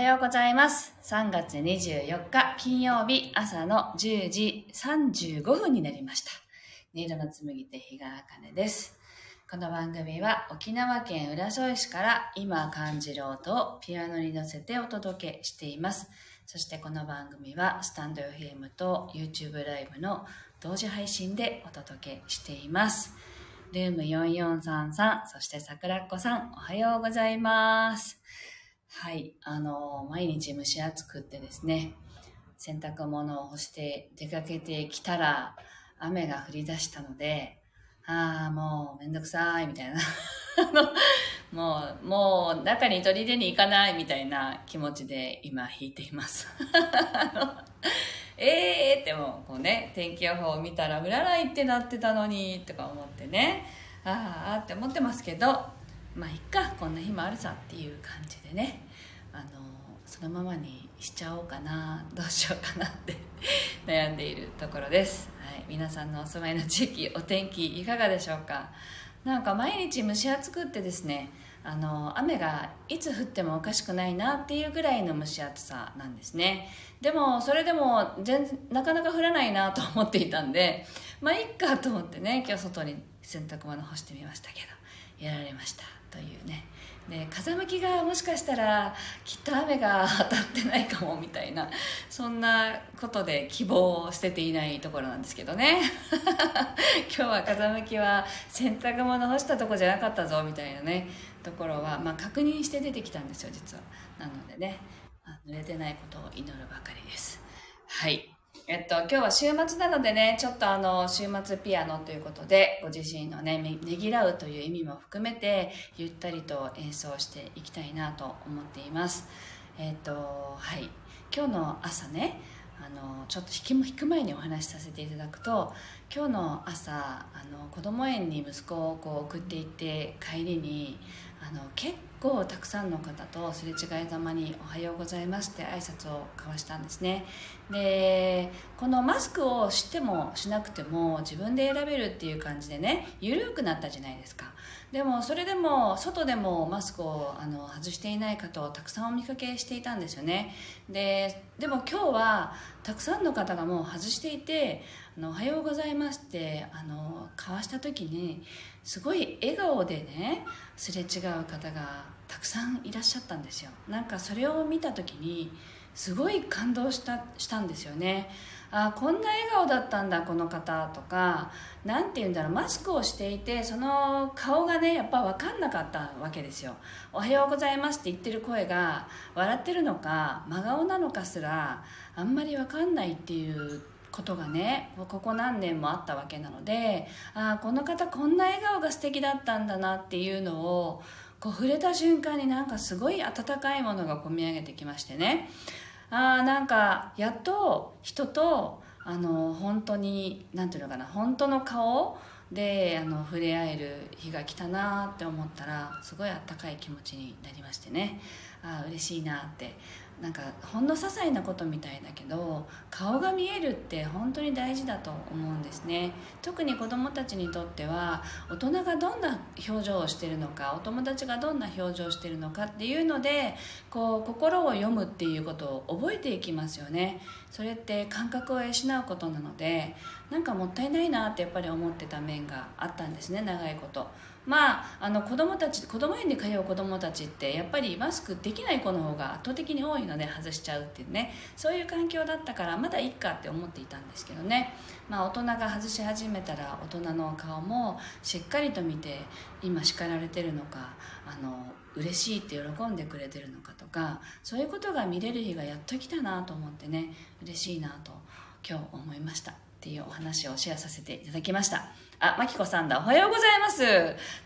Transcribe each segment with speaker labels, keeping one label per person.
Speaker 1: おはようございます。3月24日金曜日朝の10時35分になりました。音色の紡手日川茜です。この番組は沖縄県浦添市から今感じる音をピアノに乗せてお届けしています。そしてこの番組はスタンド FM と YouTube ライブの同時配信でお届けしています。ルーム4433、そして桜っ子さん、おはようございます。はい、あの、毎日蒸し暑くってですね、洗濯物を干して出かけてきたら雨が降り出したので、ああ、もうめんどくさい、みたいな。もう、もう中に取り出に行かない、みたいな気持ちで今弾いています。あのえーってもうこうね、天気予報を見たら、うららいってなってたのに、とか思ってね、ああって思ってますけど、まあいっか、こんな日もあるさっていう感じでね、あの、そのままにしちゃおうかな、どうしようかなって 悩んでいるところです。はい、皆さんのお住まいの地域、お天気いかがでしょうか？なんか毎日蒸し暑くってですね、あの雨がいつ降ってもおかしくないなっていうぐらいの蒸し暑さなんですね。でもそれでも全なかなか降らないなと思っていたんでまあいっかと思ってね今日外に洗濯物干してみましたけどやられました。というね。で風向きがもしかしたらきっと雨が当たってないかもみたいなそんなことで希望を捨てていないところなんですけどね。今日は風向きは洗濯物干したとこじゃなかったぞみたいなねところは、まあ、確認して出てきたんですよ実は。なのでね、濡れてないことを祈るばかりです。はい。えっと、今日は週末なのでね、ちょっとあの、週末ピアノということで、ご自身のね、ねぎらうという意味も含めて、ゆったりと演奏していきたいなと思っています。えっと、はい。今日の朝ね、あの、ちょっと弾き弾く前にお話しさせていただくと、今日の朝、あの、子供園に息子をこう送っていって、帰りに、あの、結構たくさんの方とすれ違いざまに「おはようございます」って挨拶を交わしたんですね。でこのマスクをしてもしなくても自分で選べるっていう感じでね緩くなったじゃないですか。でもそれでも外でもマスクをあの外していない方をたくさんお見かけしていたんですよね。ででも今日はたくさんの方がもう外していて「あのおはようございます」ってあの交わした時にすごい笑顔でねすれ違う方がたくさんいらっしゃったんですよ。なんかそれを見た時にすごい感動したしたんですよね。あこんな笑顔だったんだこの方とか何て言うんだろうマスクをしていてその顔がねやっぱ分かんなかったわけですよ「おはようございます」って言ってる声が笑ってるのか真顔なのかすらあんまり分かんないっていうことがねここ何年もあったわけなのでああこの方こんな笑顔が素敵だったんだなっていうのをこう触れた瞬間になんかすごい温かいものがこみ上げてきましてね。ああなんかやっと人とあの本当に何ていうのかな本当の顔であの触れ合える日が来たなって思ったらすごいあったかい気持ちになりましてね。ああ嬉しいなってなんかほんの些細なことみたいだけど顔が見えるって本当に大事だと思うんですね。特に子どもたちにとっては大人がどんな表情をしてるのかお友達がどんな表情をしてるのかっていうのでこう心を読むっていうことを覚えていきますよね。それって感覚を養うことなのでなんかもったいないなってやっぱり思ってた面があったんですね長いこと。まあ、あの子供たち子供園に通う子供たちってやっぱりマスクできない子の方が圧倒的に多いので外しちゃうっていうねそういう環境だったからまだいいかって思っていたんですけどね、まあ、大人が外し始めたら大人の顔もしっかりと見て今叱られてるのかあの嬉しいって喜んでくれてるのかとかそういうことが見れる日がやっと来たなと思ってね嬉しいなと今日思いましたっていうお話をシェアさせていただきました。あ、まきこさんだ。おはようございます。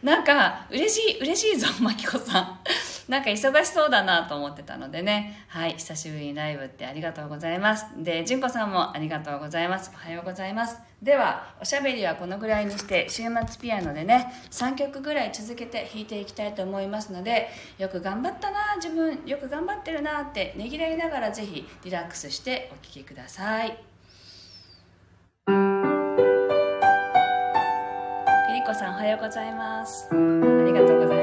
Speaker 1: なんか、嬉しい、嬉しいぞ、まきこさん。なんか忙しそうだなと思ってたのでね。はい、久しぶりにライブってありがとうございます。で、じんこさんもありがとうございます。おはようございます。では、おしゃべりはこのぐらいにして、週末ピアノでね、3曲ぐらい続けて弾いていきたいと思いますので、よく頑張ったな、自分、よく頑張ってるなってねぎらいながらぜひリラックスしてお聴きください。こさんおはようございます。ありがとうございます。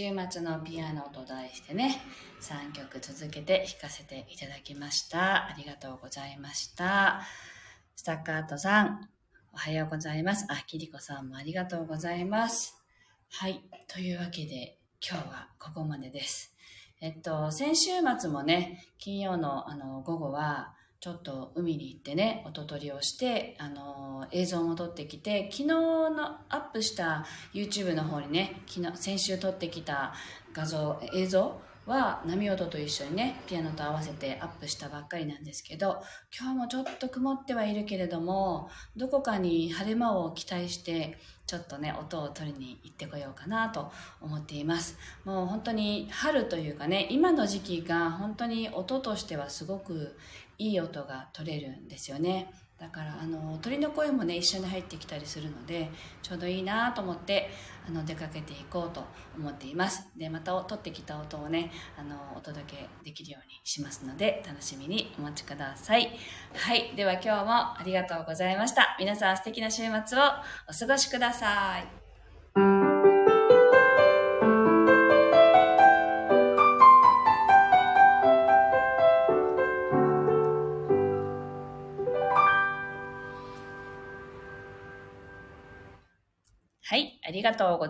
Speaker 1: 週末のピアノと題してね、3曲続けて弾かせていただきました。ありがとうございました。スタッカートさん、おはようございます。あ、キリコさんもありがとうございます。はい。というわけで、今日はここまでです。えっと、先週末もね、金曜のあの午後は、ちょっと海に行ってね、音取りをして、あのー、映像も撮ってきて、昨日のアップした YouTube の方にね、昨日、先週撮ってきた画像、映像は波音と一緒にね、ピアノと合わせてアップしたばっかりなんですけど、今日もちょっと曇ってはいるけれども、どこかに晴れ間を期待して、ちょっとね、音を取りに行ってこようかなと思っています。もう本当に春というかね、今の時期が本当に音としてはすごくいい音が取れるんですよねだからあの鳥の声もね一緒に入ってきたりするのでちょうどいいなと思ってあの出かけていこうと思っています。でまた取ってきた音をねあのお届けできるようにしますので楽しみにお待ちください。はい。では今日もありがとうございました。皆さん素敵な週末をお過ごしください。ありがとうございます。